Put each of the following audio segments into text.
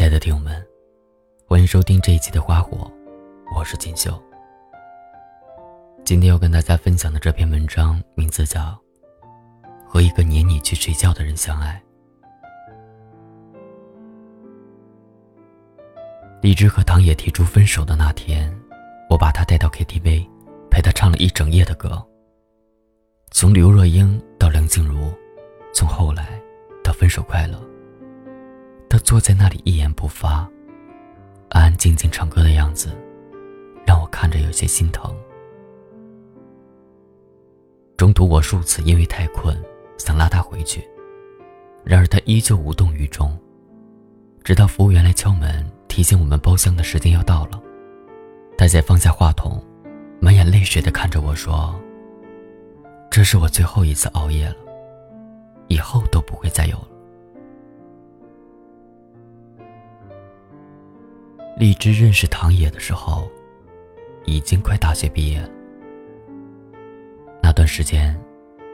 亲爱的听友们，欢迎收听这一期的《花火》，我是锦绣。今天要跟大家分享的这篇文章名字叫《和一个撵你去睡觉的人相爱》。荔枝和唐野提出分手的那天，我把他带到 KTV，陪他唱了一整夜的歌。从刘若英到梁静茹，从后来到分手快乐。坐在那里一言不发，安安静静唱歌的样子，让我看着有些心疼。中途我数次因为太困，想拉他回去，然而他依旧无动于衷，直到服务员来敲门提醒我们包厢的时间要到了，他才放下话筒，满眼泪水的看着我说：“这是我最后一次熬夜了，以后都不会再有了。”荔枝认识唐野的时候，已经快大学毕业了。那段时间，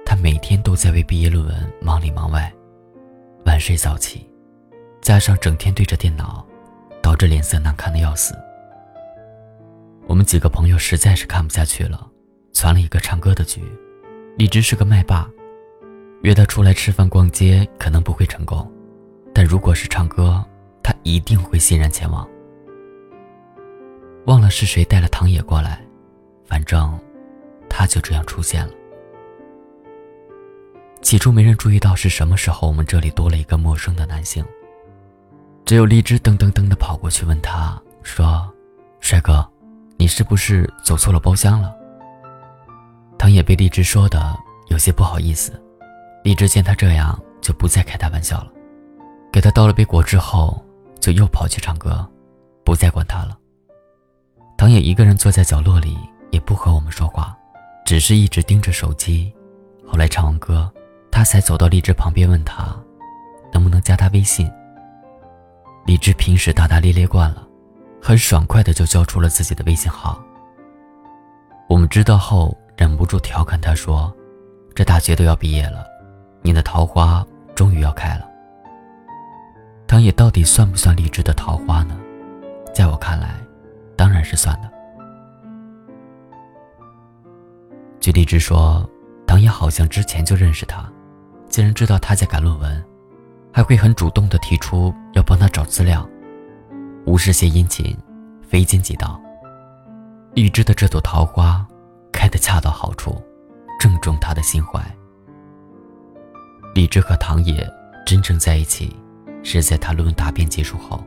他每天都在为毕业论文忙里忙外，晚睡早起，加上整天对着电脑，导致脸色难看的要死。我们几个朋友实在是看不下去了，攒了一个唱歌的局。荔枝是个麦霸，约他出来吃饭逛街可能不会成功，但如果是唱歌，他一定会欣然前往。忘了是谁带了唐野过来，反正他就这样出现了。起初没人注意到是什么时候，我们这里多了一个陌生的男性。只有荔枝噔噔噔的跑过去问他说：“帅哥，你是不是走错了包厢了？”唐野被荔枝说的有些不好意思。荔枝见他这样，就不再开他玩笑了，给他倒了杯果汁后，就又跑去唱歌，不再管他了。唐野一个人坐在角落里，也不和我们说话，只是一直盯着手机。后来唱完歌，他才走到荔枝旁边，问他能不能加他微信。荔枝平时大大咧咧惯了，很爽快的就交出了自己的微信号。我们知道后，忍不住调侃他说：“这大学都要毕业了，你的桃花终于要开了。”唐野到底算不算荔枝的桃花呢？在我看来。当然是算的。据荔枝说，唐野好像之前就认识他，既然知道他在赶论文，还会很主动的提出要帮他找资料，无事献殷勤，非奸即盗。荔枝的这朵桃花开得恰到好处，正中他的心怀。荔枝和唐野真正在一起，是在他论文答辩结束后。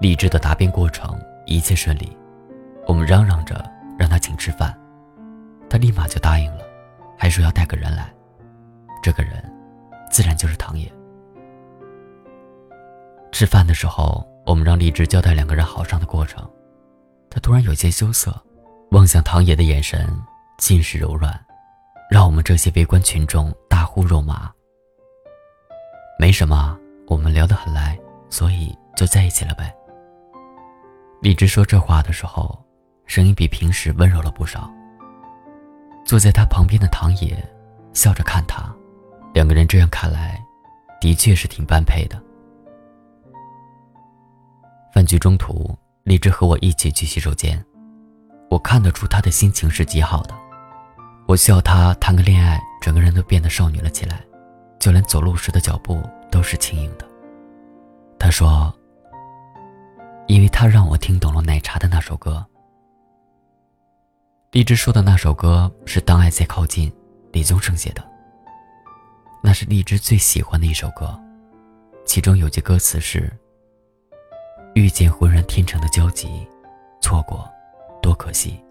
励志的答辩过程一切顺利，我们嚷嚷着让他请吃饭，他立马就答应了，还说要带个人来，这个人自然就是唐野。吃饭的时候，我们让励志交代两个人好上的过程，他突然有些羞涩，望向唐野的眼神尽是柔软，让我们这些围观群众大呼肉麻。没什么，我们聊得很来，所以就在一起了呗。荔枝说这话的时候，声音比平时温柔了不少。坐在他旁边的唐野笑着看他，两个人这样看来，的确是挺般配的。饭局中途，荔枝和我一起去洗手间，我看得出他的心情是极好的。我笑他谈个恋爱，整个人都变得少女了起来，就连走路时的脚步都是轻盈的。他说。因为他让我听懂了奶茶的那首歌。荔枝说的那首歌是《当爱在靠近》，李宗盛写的。那是荔枝最喜欢的一首歌，其中有句歌词是：“遇见浑然天成的交集，错过，多可惜。”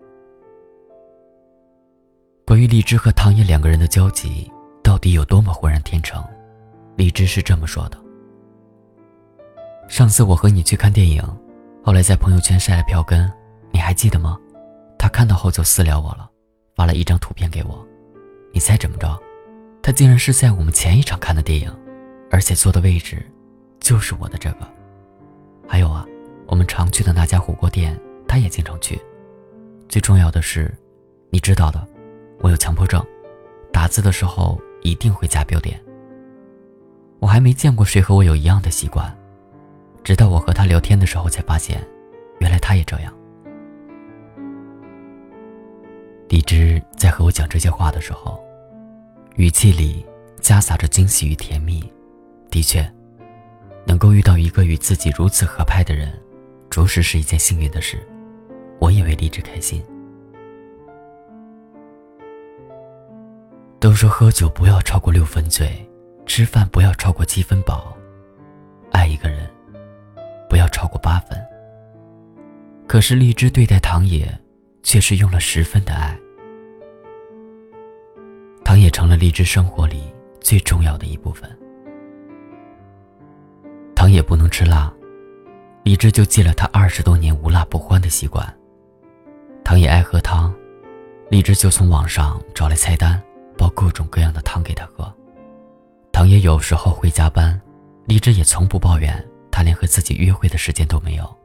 关于荔枝和唐嫣两个人的交集到底有多么浑然天成，荔枝是这么说的：“上次我和你去看电影。”后来在朋友圈晒了票根，你还记得吗？他看到后就私聊我了，发了一张图片给我。你猜怎么着？他竟然是在我们前一场看的电影，而且坐的位置就是我的这个。还有啊，我们常去的那家火锅店，他也经常去。最重要的是，你知道的，我有强迫症，打字的时候一定会加标点。我还没见过谁和我有一样的习惯，直到我和他聊天的时候，才发现，原来他也这样。荔枝在和我讲这些话的时候，语气里夹杂着惊喜与甜蜜。的确，能够遇到一个与自己如此合拍的人，着实是一件幸运的事。我也为荔枝开心。都说喝酒不要超过六分醉，吃饭不要超过七分饱，爱一个人不要超过八分。可是荔枝对待唐野，却是用了十分的爱。唐野成了荔枝生活里最重要的一部分。唐野不能吃辣，荔枝就戒了他二十多年无辣不欢的习惯。唐野爱喝汤，荔枝就从网上找来菜单。煲各种各样的汤给他喝。唐野有时候会加班，荔枝也从不抱怨他连和自己约会的时间都没有。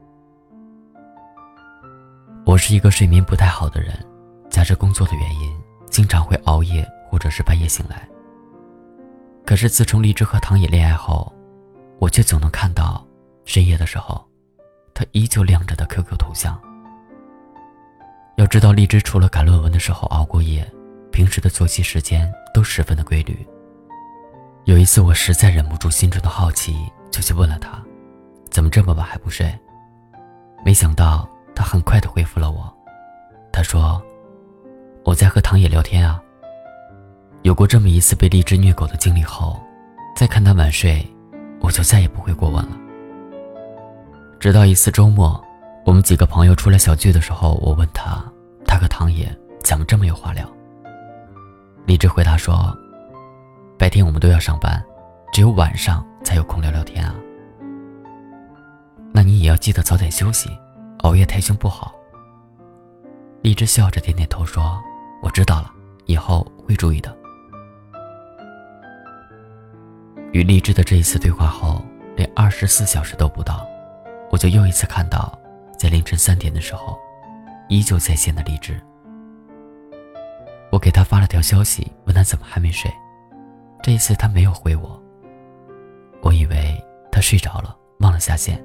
我是一个睡眠不太好的人，加之工作的原因，经常会熬夜或者是半夜醒来。可是自从荔枝和唐野恋爱后，我却总能看到深夜的时候，他依旧亮着的 QQ 头像。要知道，荔枝除了赶论文的时候熬过夜。平时的作息时间都十分的规律。有一次，我实在忍不住心中的好奇，就去问了他：“怎么这么晚还不睡？”没想到他很快的回复了我，他说：“我在和唐野聊天啊。”有过这么一次被荔枝虐狗的经历后，再看他晚睡，我就再也不会过问了。直到一次周末，我们几个朋友出来小聚的时候，我问他：“他和唐野怎么这么有话聊？”荔枝回答说：“白天我们都要上班，只有晚上才有空聊聊天啊。那你也要记得早点休息，熬夜太凶不好。”荔枝笑着点点头说：“我知道了，以后会注意的。”与荔枝的这一次对话后，连二十四小时都不到，我就又一次看到，在凌晨三点的时候，依旧在线的荔枝。我给他发了条消息，问他怎么还没睡。这一次他没有回我。我以为他睡着了，忘了下线，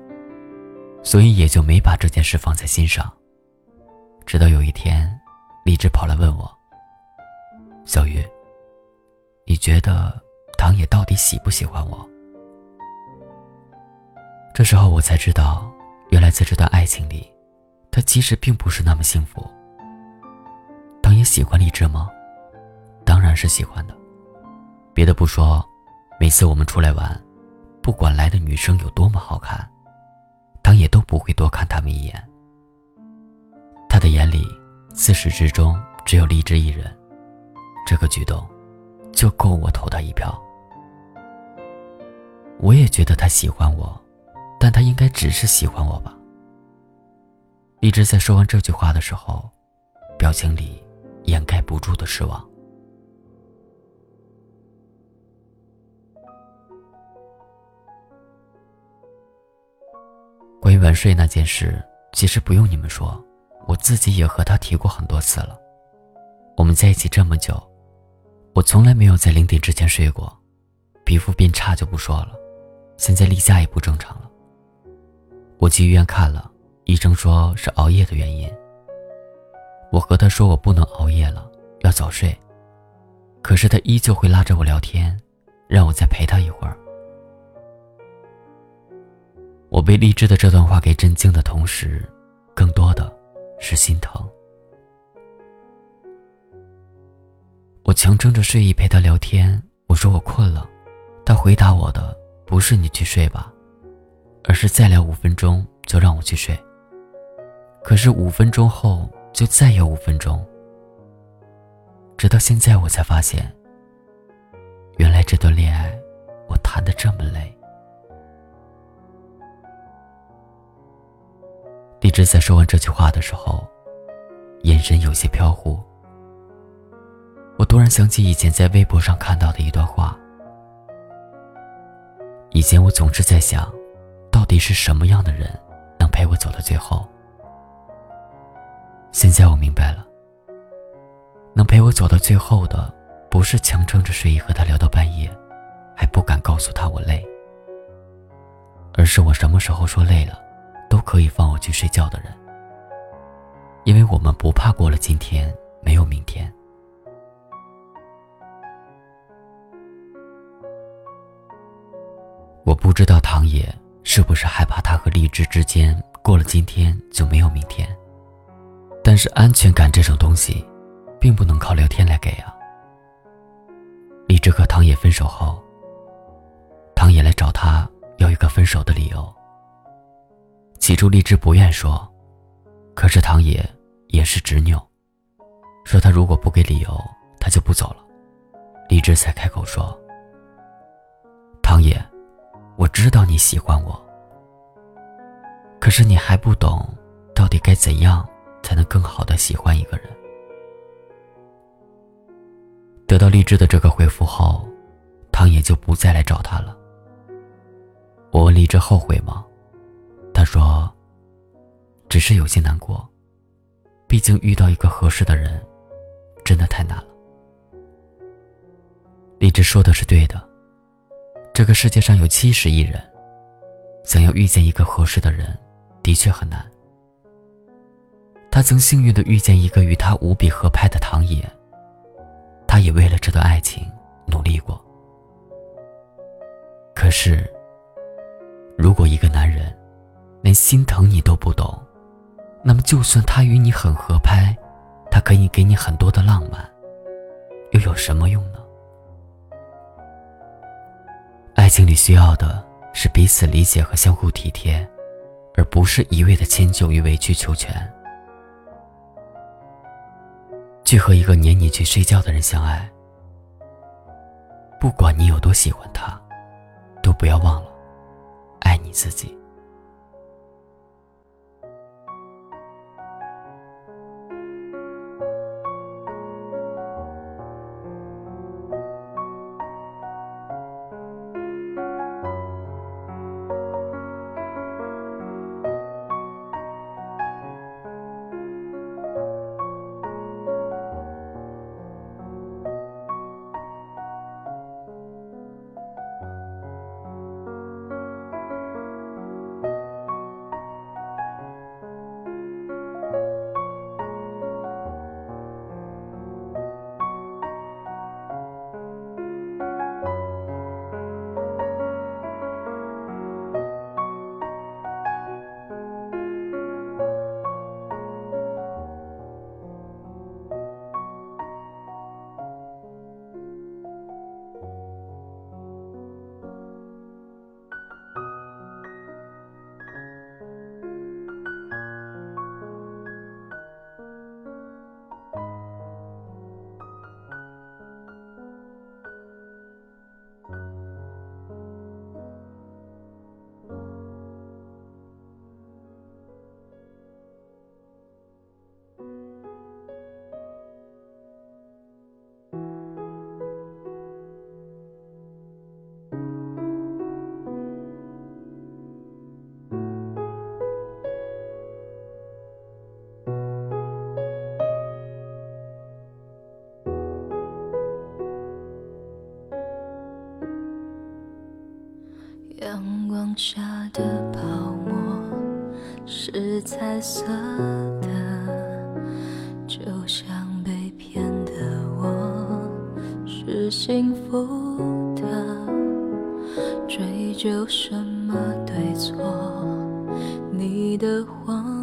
所以也就没把这件事放在心上。直到有一天，荔枝跑来问我：“小鱼，你觉得唐野到底喜不喜欢我？”这时候我才知道，原来在这段爱情里，他其实并不是那么幸福。唐野喜欢荔枝吗？当然是喜欢的。别的不说，每次我们出来玩，不管来的女生有多么好看，唐也都不会多看他们一眼。他的眼里，自始至终只有荔枝一人。这个举动，就够我投他一票。我也觉得他喜欢我，但他应该只是喜欢我吧。荔枝在说完这句话的时候，表情里。掩盖不住的失望。晚睡那件事，其实不用你们说，我自己也和他提过很多次了。我们在一起这么久，我从来没有在零点之前睡过，皮肤变差就不说了，现在例假也不正常了。我去医院看了，医生说是熬夜的原因。我和他说我不能熬夜了，要早睡。可是他依旧会拉着我聊天，让我再陪他一会儿。我被励志的这段话给震惊的同时，更多的是心疼。我强撑着睡意陪他聊天，我说我困了，他回答我的不是你去睡吧，而是再聊五分钟就让我去睡。可是五分钟后。就再有五分钟，直到现在我才发现，原来这段恋爱我谈的这么累。荔枝在说完这句话的时候，眼神有些飘忽。我突然想起以前在微博上看到的一段话。以前我总是在想，到底是什么样的人能陪我走到最后？现在我明白了，能陪我走到最后的，不是强撑着睡意和他聊到半夜，还不敢告诉他我累，而是我什么时候说累了，可以放我去睡觉的人。因为我们不怕过了今天没有明天。我不知道唐野是不是害怕他和荔枝之间过了今天就没有明天，但是安全感这种东西，并不能靠聊天来给啊。荔枝和唐野分手后，唐野来找他要一个分手的理由。起初荔枝不愿说，可是唐野。也是执拗，说他如果不给理由，他就不走了。荔枝才开口说：“唐野，我知道你喜欢我，可是你还不懂，到底该怎样才能更好的喜欢一个人。”得到荔枝的这个回复后，唐野就不再来找他了。我问荔枝后悔吗？说：“只是有些难过。”毕竟遇到一个合适的人，真的太难了。荔枝说的是对的，这个世界上有七十亿人，想要遇见一个合适的人，的确很难。他曾幸运的遇见一个与他无比合拍的唐野，他也为了这段爱情努力过。可是，如果一个男人连心疼你都不懂，那么，就算他与你很合拍，他可以给你很多的浪漫，又有什么用呢？爱情里需要的是彼此理解和相互体贴，而不是一味的迁就与委曲求全。去和一个撵你去睡觉的人相爱，不管你有多喜欢他，都不要忘了爱你自己。下的泡沫是彩色的，就像被骗的我是幸福的。追究什么对错？你的谎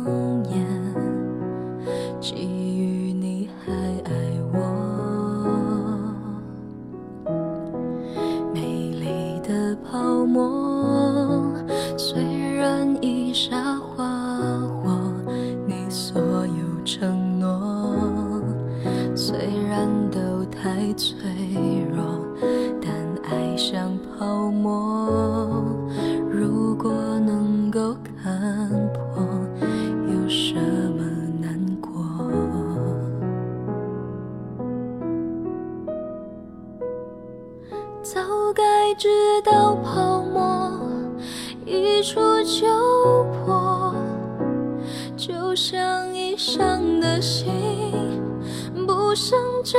受折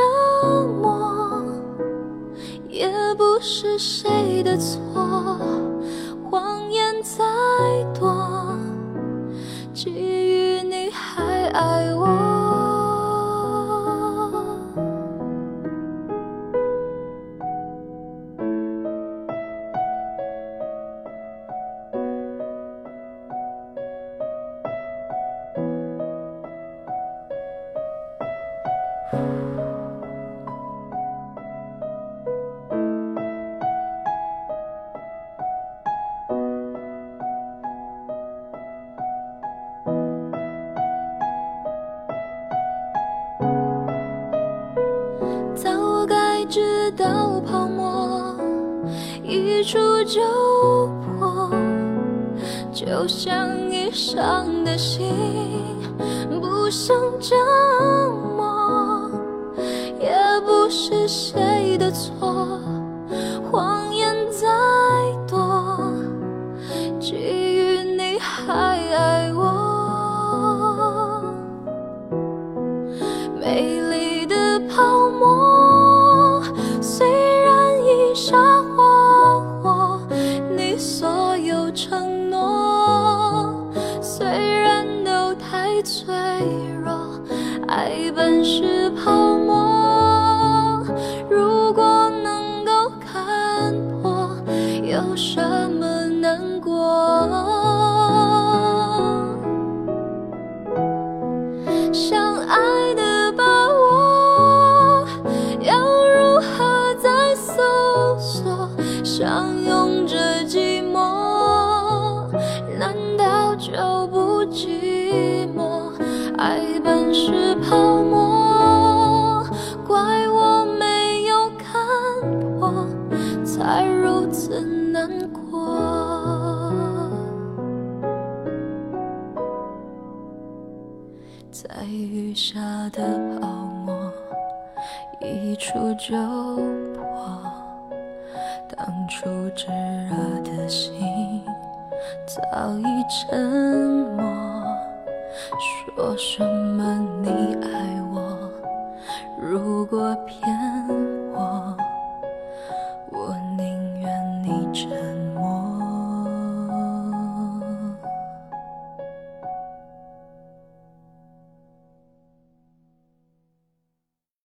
磨也不是谁的错谎言再多基于你还爱我。就像已伤的心。雨下的泡沫，一触就破。当初炙热的心，早已沉默。说什么你爱我？如果骗。